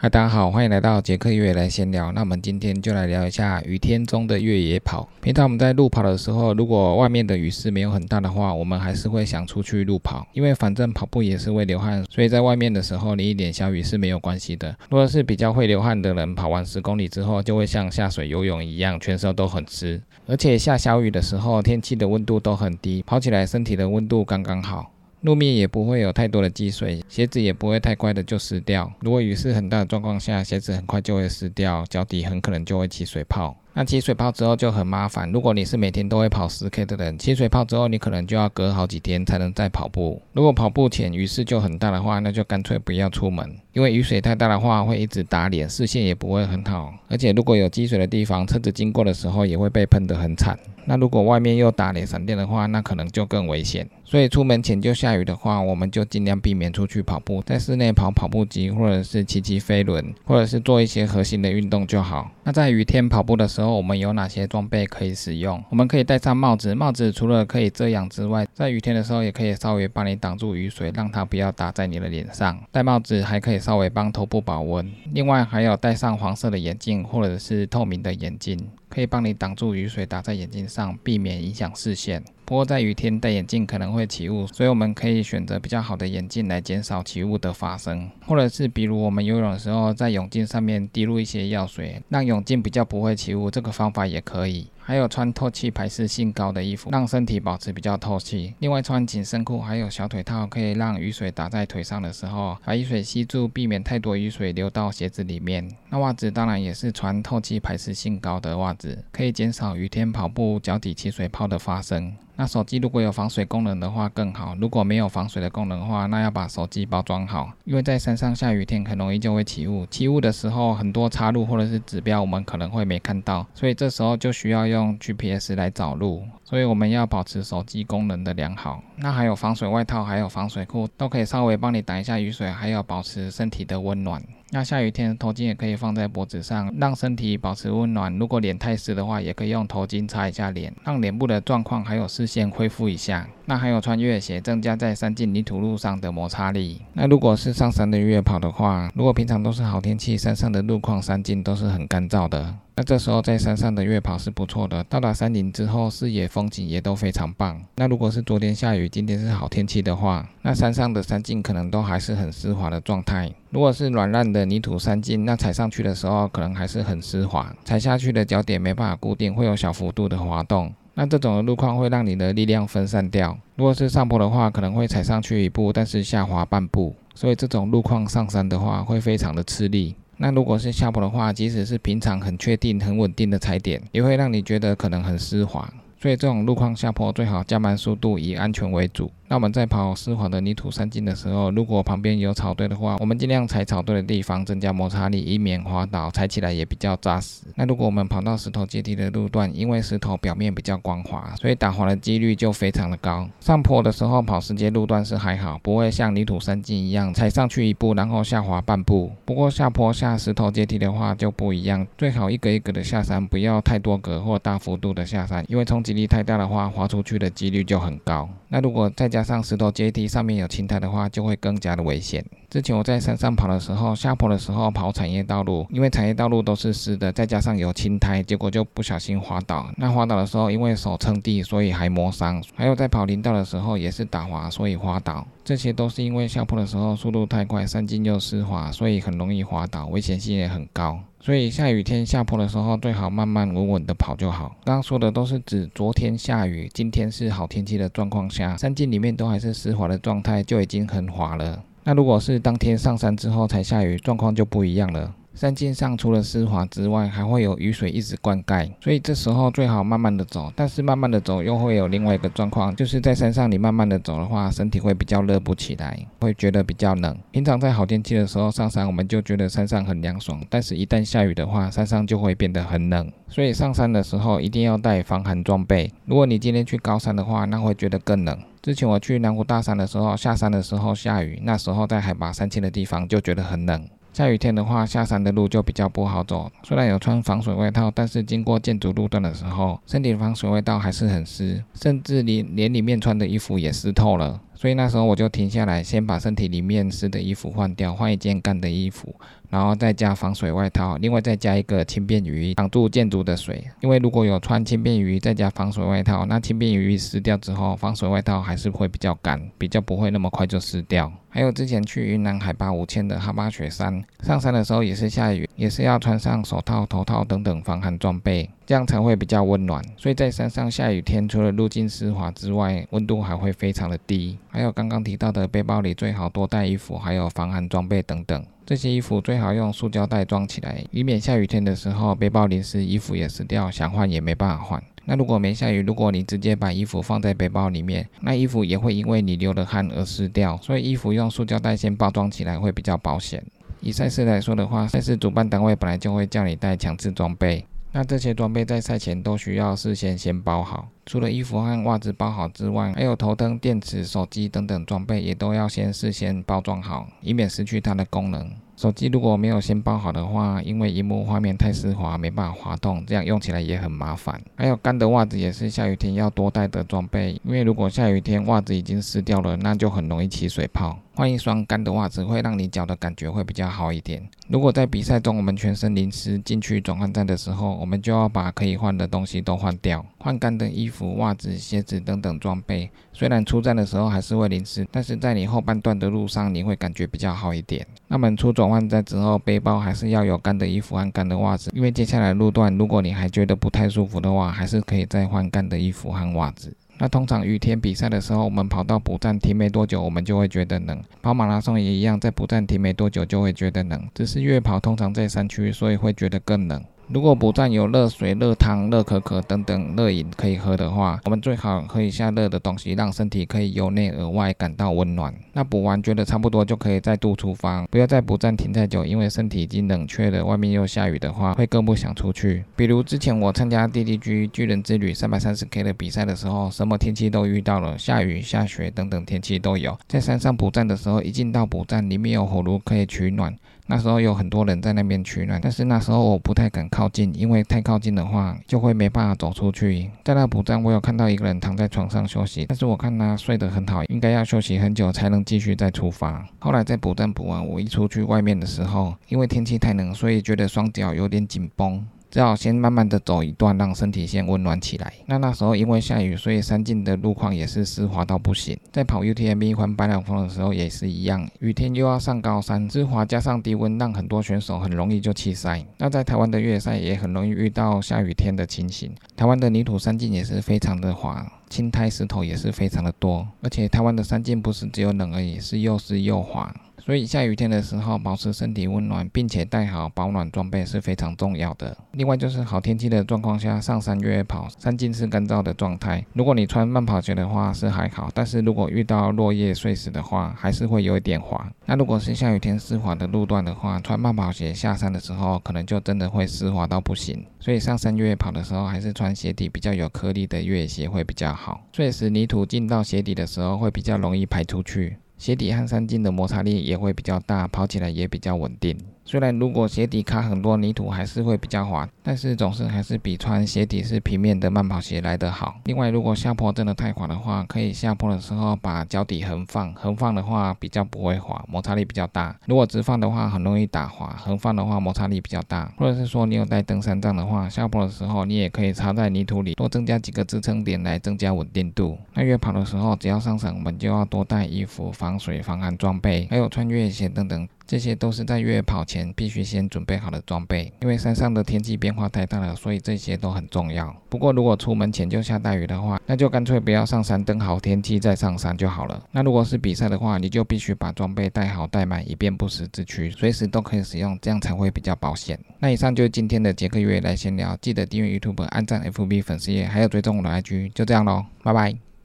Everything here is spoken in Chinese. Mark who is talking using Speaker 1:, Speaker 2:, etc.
Speaker 1: 嗨，大家好，欢迎来到杰克越野来闲聊。那我们今天就来聊一下雨天中的越野跑。平常我们在路跑的时候，如果外面的雨势没有很大的话，我们还是会想出去路跑，因为反正跑步也是会流汗，所以在外面的时候淋一点小雨是没有关系的。如果是比较会流汗的人，跑完十公里之后，就会像下水游泳一样，全身都很湿，而且下小雨的时候，天气的温度都很低，跑起来身体的温度刚刚好。路面也不会有太多的积水，鞋子也不会太快的就湿掉。如果雨势很大的状况下，鞋子很快就会湿掉，脚底很可能就会起水泡。那起水泡之后就很麻烦。如果你是每天都会跑十 K 的人，起水泡之后你可能就要隔好几天才能再跑步。如果跑步前雨势就很大的话，那就干脆不要出门，因为雨水太大的话会一直打脸，视线也不会很好。而且如果有积水的地方，车子经过的时候也会被喷得很惨。那如果外面又打雷闪电的话，那可能就更危险。所以出门前就下雨的话，我们就尽量避免出去跑步，在室内跑跑步机，或者是骑骑飞轮，或者是做一些核心的运动就好。那在雨天跑步的时候，我们有哪些装备可以使用？我们可以戴上帽子，帽子除了可以遮阳之外，在雨天的时候也可以稍微帮你挡住雨水，让它不要打在你的脸上。戴帽子还可以稍微帮头部保温。另外还有戴上黄色的眼镜或者是透明的眼镜。可以帮你挡住雨水打在眼睛上，避免影响视线。不过在雨天戴眼镜可能会起雾，所以我们可以选择比较好的眼镜来减少起雾的发生。或者是比如我们游泳的时候，在泳镜上面滴入一些药水，让泳镜比较不会起雾，这个方法也可以。还有穿透气排湿性高的衣服，让身体保持比较透气。另外穿紧身裤，还有小腿套，可以让雨水打在腿上的时候，把雨水吸住，避免太多雨水流到鞋子里面。那袜子当然也是穿透气排湿性高的袜子，可以减少雨天跑步脚底起水泡的发生。那手机如果有防水功能的话更好，如果没有防水的功能的话，那要把手机包装好，因为在山上下雨天很容易就会起雾，起雾的时候很多插路或者是指标我们可能会没看到，所以这时候就需要用 GPS 来找路，所以我们要保持手机功能的良好。那还有防水外套，还有防水裤，都可以稍微帮你挡一下雨水，还有保持身体的温暖。那下雨天头巾也可以放在脖子上，让身体保持温暖。如果脸太湿的话，也可以用头巾擦一下脸，让脸部的状况还有视线恢复一下。那还有穿越鞋，增加在山径泥土路上的摩擦力。那如果是上山的越野跑的话，如果平常都是好天气，山上的路况山径都是很干燥的。那这时候在山上的越野跑是不错的，到达山顶之后，视野风景也都非常棒。那如果是昨天下雨，今天是好天气的话，那山上的山径可能都还是很湿滑的状态。如果是软烂的泥土山径，那踩上去的时候可能还是很湿滑，踩下去的脚点没办法固定，会有小幅度的滑动。那这种的路况会让你的力量分散掉。如果是上坡的话，可能会踩上去一步，但是下滑半步，所以这种路况上山的话会非常的吃力。那如果是下坡的话，即使是平常很确定、很稳定的踩点，也会让你觉得可能很丝滑。所以这种路况下坡最好加慢速度，以安全为主。那我们在跑湿滑的泥土山径的时候，如果旁边有草堆的话，我们尽量踩草堆的地方，增加摩擦力，以免滑倒，踩起来也比较扎实。那如果我们跑到石头阶梯的路段，因为石头表面比较光滑，所以打滑的几率就非常的高。上坡的时候跑石阶路段是还好，不会像泥土山径一样踩上去一步，然后下滑半步。不过下坡下石头阶梯的话就不一样，最好一格一格的下山，不要太多格或大幅度的下山，因为冲击力太大的话，滑出去的几率就很高。那如果再加加上石头阶梯上面有青苔的话，就会更加的危险。之前我在山上跑的时候，下坡的时候跑产业道路，因为产业道路都是湿的，再加上有青苔，结果就不小心滑倒。那滑倒的时候，因为手撑地，所以还磨伤。还有在跑林道的时候，也是打滑，所以滑倒。这些都是因为下坡的时候速度太快，山径又湿滑，所以很容易滑倒，危险性也很高。所以下雨天下坡的时候，最好慢慢稳稳的跑就好。刚刚说的都是指昨天下雨，今天是好天气的状况下，山径里面都还是湿滑的状态，就已经很滑了。那如果是当天上山之后才下雨，状况就不一样了。山径上除了湿滑之外，还会有雨水一直灌溉，所以这时候最好慢慢的走。但是慢慢的走又会有另外一个状况，就是在山上你慢慢的走的话，身体会比较热不起来，会觉得比较冷。平常在好天气的时候上山，我们就觉得山上很凉爽，但是一旦下雨的话，山上就会变得很冷。所以上山的时候一定要带防寒装备。如果你今天去高山的话，那会觉得更冷。之前我去南湖大山的时候，下山的时候下雨，那时候在海拔三千的地方就觉得很冷。下雨天的话，下山的路就比较不好走。虽然有穿防水外套，但是经过建筑路段的时候，身体防水外套还是很湿，甚至连连里面穿的衣服也湿透了。所以那时候我就停下来，先把身体里面湿的衣服换掉，换一件干的衣服。然后再加防水外套，另外再加一个轻便雨衣挡住建筑的水。因为如果有穿轻便雨衣再加防水外套，那轻便雨衣湿掉之后，防水外套还是会比较干，比较不会那么快就湿掉。还有之前去云南海拔五千的哈巴雪山，上山的时候也是下雨，也是要穿上手套、头套等等防寒装备，这样才会比较温暖。所以在山上下雨天，除了路径湿滑之外，温度还会非常的低。还有刚刚提到的背包里最好多带衣服，还有防寒装备等等。这些衣服最好用塑胶袋装起来，以免下雨天的时候背包淋湿，衣服也湿掉，想换也没办法换。那如果没下雨，如果你直接把衣服放在背包里面，那衣服也会因为你流了汗而湿掉。所以衣服用塑胶袋先包装起来会比较保险。以赛事来说的话，赛事主办单位本来就会叫你带强制装备。那这些装备在赛前都需要事先先包好，除了衣服和袜子包好之外，还有头灯、电池、手机等等装备也都要先事先包装好，以免失去它的功能。手机如果没有先包好的话，因为荧幕画面太湿滑，没办法滑动，这样用起来也很麻烦。还有干的袜子也是下雨天要多带的装备，因为如果下雨天袜子已经湿掉了，那就很容易起水泡。换一双干的袜子会让你脚的感觉会比较好一点。如果在比赛中我们全身淋湿进去转换站的时候，我们就要把可以换的东西都换掉，换干的衣服、袜子、鞋子等等装备。虽然出站的时候还是会淋湿，但是在你后半段的路上你会感觉比较好一点。那么出走转换站之后，背包还是要有干的衣服和干的袜子，因为接下来路段如果你还觉得不太舒服的话，还是可以再换干的衣服和袜子。那通常雨天比赛的时候，我们跑到补站停没多久，我们就会觉得冷。跑马拉松也一样，在补站停没多久就会觉得冷。只是越跑通常在山区，所以会觉得更冷。如果补站有热水、热汤、热可可等等热饮可以喝的话，我们最好喝一下热的东西，让身体可以由内而外感到温暖。那补完觉得差不多就可以再度出发，不要在补站停太久，因为身体已经冷却了，外面又下雨的话，会更不想出去。比如之前我参加 DDG 巨人之旅三百三十 K 的比赛的时候，什么天气都遇到了，下雨、下雪等等天气都有。在山上补站的时候，一进到补站，里面有火炉可以取暖。那时候有很多人在那边取暖，但是那时候我不太敢靠近，因为太靠近的话就会没办法走出去。在那补站，我有看到一个人躺在床上休息，但是我看他睡得很好，应该要休息很久才能继续再出发。后来在补站补完，我一出去外面的时候，因为天气太冷，所以觉得双脚有点紧绷。只好先慢慢的走一段，让身体先温暖起来。那那时候因为下雨，所以山径的路况也是湿滑到不行。在跑 UTMB 环白两峰的时候也是一样，雨天又要上高山，湿滑加上低温，让很多选手很容易就弃赛。那在台湾的越野赛也很容易遇到下雨天的情形。台湾的泥土山径也是非常的滑，青苔石头也是非常的多，而且台湾的山径不是只有冷而已，是又湿又滑。所以下雨天的时候，保持身体温暖，并且带好保暖装备是非常重要的。另外就是好天气的状况下上山越野跑，山径是干燥的状态。如果你穿慢跑鞋的话是还好，但是如果遇到落叶碎石的话，还是会有一点滑。那如果是下雨天湿滑的路段的话，穿慢跑鞋下山的时候，可能就真的会湿滑到不行。所以上山越野跑的时候，还是穿鞋底比较有颗粒的越野鞋会比较好。碎石泥土进到鞋底的时候，会比较容易排出去。鞋底和三径的摩擦力也会比较大，跑起来也比较稳定。虽然如果鞋底卡很多泥土还是会比较滑，但是总是还是比穿鞋底是平面的慢跑鞋来得好。另外，如果下坡真的太滑的话，可以下坡的时候把脚底横放，横放的话比较不会滑，摩擦力比较大。如果直放的话很容易打滑，横放的话摩擦力比较大。或者是说你有带登山杖的话，下坡的时候你也可以插在泥土里，多增加几个支撑点来增加稳定度。那越跑的时候，只要上山，我们就要多带衣服、防水、防寒装备，还有穿越鞋等等。这些都是在越野跑前必须先准备好的装备，因为山上的天气变化太大了，所以这些都很重要。不过如果出门前就下大雨的话，那就干脆不要上山，等好天气再上山就好了。那如果是比赛的话，你就必须把装备带好带满，以便不时之需，随时都可以使用，这样才会比较保险。那以上就是今天的杰克越野来闲聊，记得订阅 YouTube、按赞 FB 粉丝页，还有追踪我的 IG，就这样喽，拜拜。